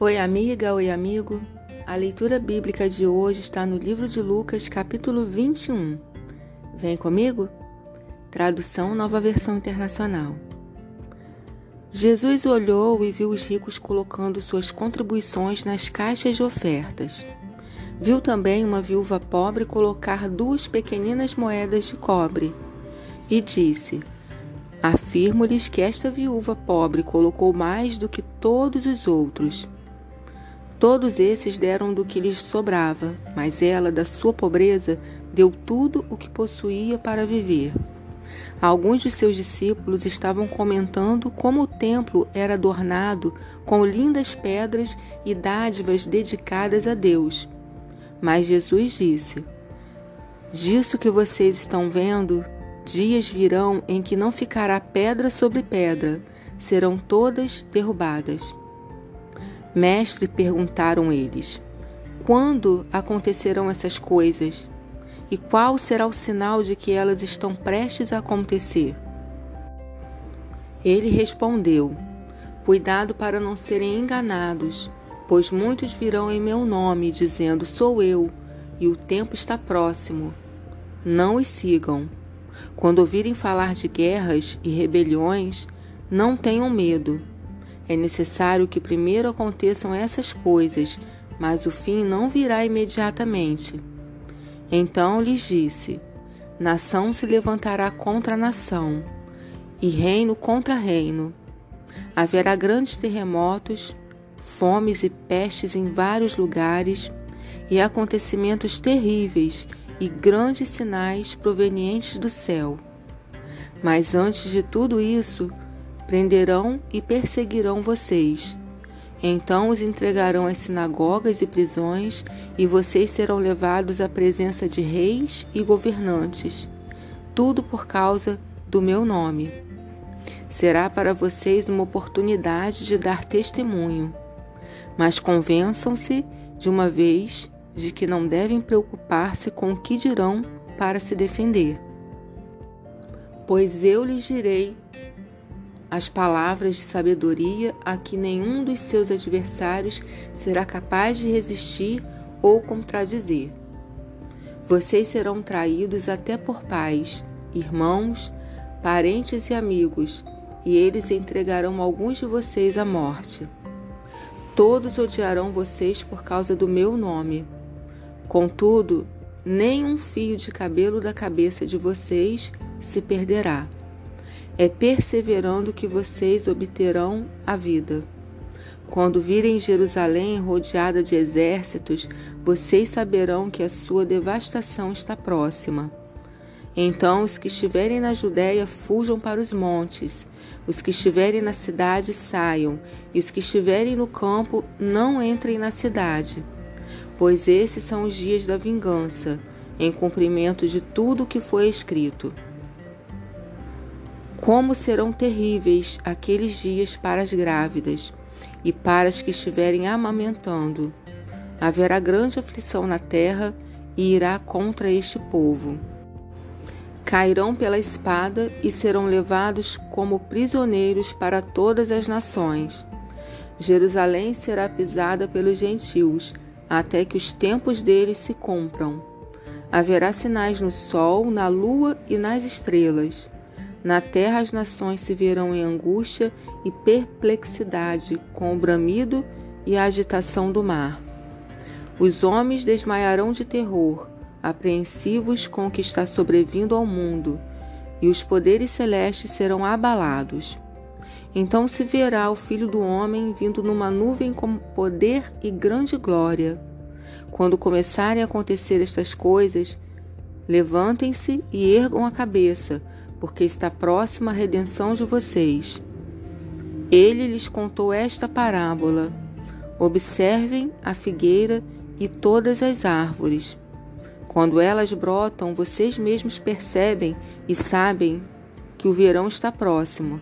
Oi, amiga, oi, amigo. A leitura bíblica de hoje está no livro de Lucas, capítulo 21. Vem comigo? Tradução Nova Versão Internacional. Jesus olhou e viu os ricos colocando suas contribuições nas caixas de ofertas. Viu também uma viúva pobre colocar duas pequeninas moedas de cobre e disse: Afirmo-lhes que esta viúva pobre colocou mais do que todos os outros Todos esses deram do que lhes sobrava, mas ela, da sua pobreza, deu tudo o que possuía para viver. Alguns de seus discípulos estavam comentando como o templo era adornado com lindas pedras e dádivas dedicadas a Deus. Mas Jesus disse: Disso que vocês estão vendo, dias virão em que não ficará pedra sobre pedra, serão todas derrubadas. Mestre, perguntaram eles, quando acontecerão essas coisas? E qual será o sinal de que elas estão prestes a acontecer? Ele respondeu: Cuidado para não serem enganados, pois muitos virão em meu nome, dizendo: Sou eu, e o tempo está próximo. Não os sigam. Quando ouvirem falar de guerras e rebeliões, não tenham medo é necessário que primeiro aconteçam essas coisas, mas o fim não virá imediatamente. Então lhes disse: Nação se levantará contra nação, e reino contra reino. Haverá grandes terremotos, fomes e pestes em vários lugares, e acontecimentos terríveis e grandes sinais provenientes do céu. Mas antes de tudo isso, prenderão e perseguirão vocês. Então os entregarão às sinagogas e prisões, e vocês serão levados à presença de reis e governantes, tudo por causa do meu nome. Será para vocês uma oportunidade de dar testemunho, mas convençam-se de uma vez de que não devem preocupar-se com o que dirão para se defender. Pois eu lhes direi as palavras de sabedoria a que nenhum dos seus adversários será capaz de resistir ou contradizer. Vocês serão traídos até por pais, irmãos, parentes e amigos, e eles entregarão alguns de vocês à morte. Todos odiarão vocês por causa do meu nome. Contudo, nem um fio de cabelo da cabeça de vocês se perderá. É perseverando que vocês obterão a vida. Quando virem Jerusalém rodeada de exércitos, vocês saberão que a sua devastação está próxima. Então os que estiverem na Judéia fujam para os montes, os que estiverem na cidade saiam, e os que estiverem no campo não entrem na cidade. Pois esses são os dias da vingança, em cumprimento de tudo o que foi escrito. Como serão terríveis aqueles dias para as grávidas e para as que estiverem amamentando. Haverá grande aflição na terra e irá contra este povo. Cairão pela espada e serão levados como prisioneiros para todas as nações. Jerusalém será pisada pelos gentios, até que os tempos deles se cumpram. Haverá sinais no sol, na lua e nas estrelas na terra as nações se verão em angústia e perplexidade, com o bramido e a agitação do mar. Os homens desmaiarão de terror, apreensivos com o que está sobrevindo ao mundo, e os poderes celestes serão abalados. Então se verá o Filho do Homem vindo numa nuvem com poder e grande glória. Quando começarem a acontecer estas coisas, levantem-se e ergam a cabeça, porque está próxima a redenção de vocês. Ele lhes contou esta parábola: Observem a figueira e todas as árvores. Quando elas brotam, vocês mesmos percebem e sabem que o verão está próximo.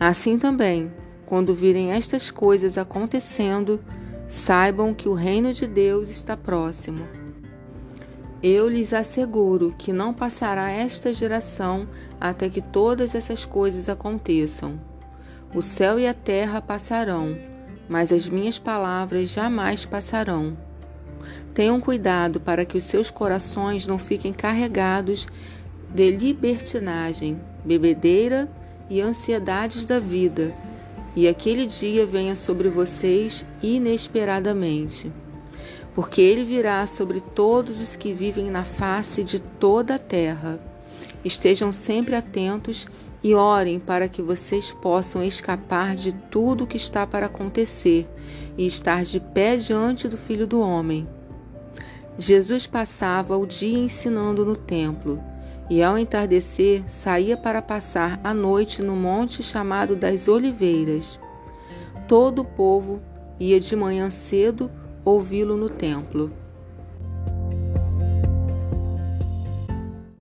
Assim também, quando virem estas coisas acontecendo, saibam que o reino de Deus está próximo. Eu lhes asseguro que não passará esta geração até que todas essas coisas aconteçam. O céu e a terra passarão, mas as minhas palavras jamais passarão. Tenham cuidado para que os seus corações não fiquem carregados de libertinagem, bebedeira e ansiedades da vida, e aquele dia venha sobre vocês inesperadamente. Porque ele virá sobre todos os que vivem na face de toda a terra. Estejam sempre atentos e orem para que vocês possam escapar de tudo o que está para acontecer e estar de pé diante do Filho do Homem. Jesus passava o dia ensinando no templo e, ao entardecer, saía para passar a noite no monte chamado das Oliveiras. Todo o povo ia de manhã cedo ouvi-lo no templo.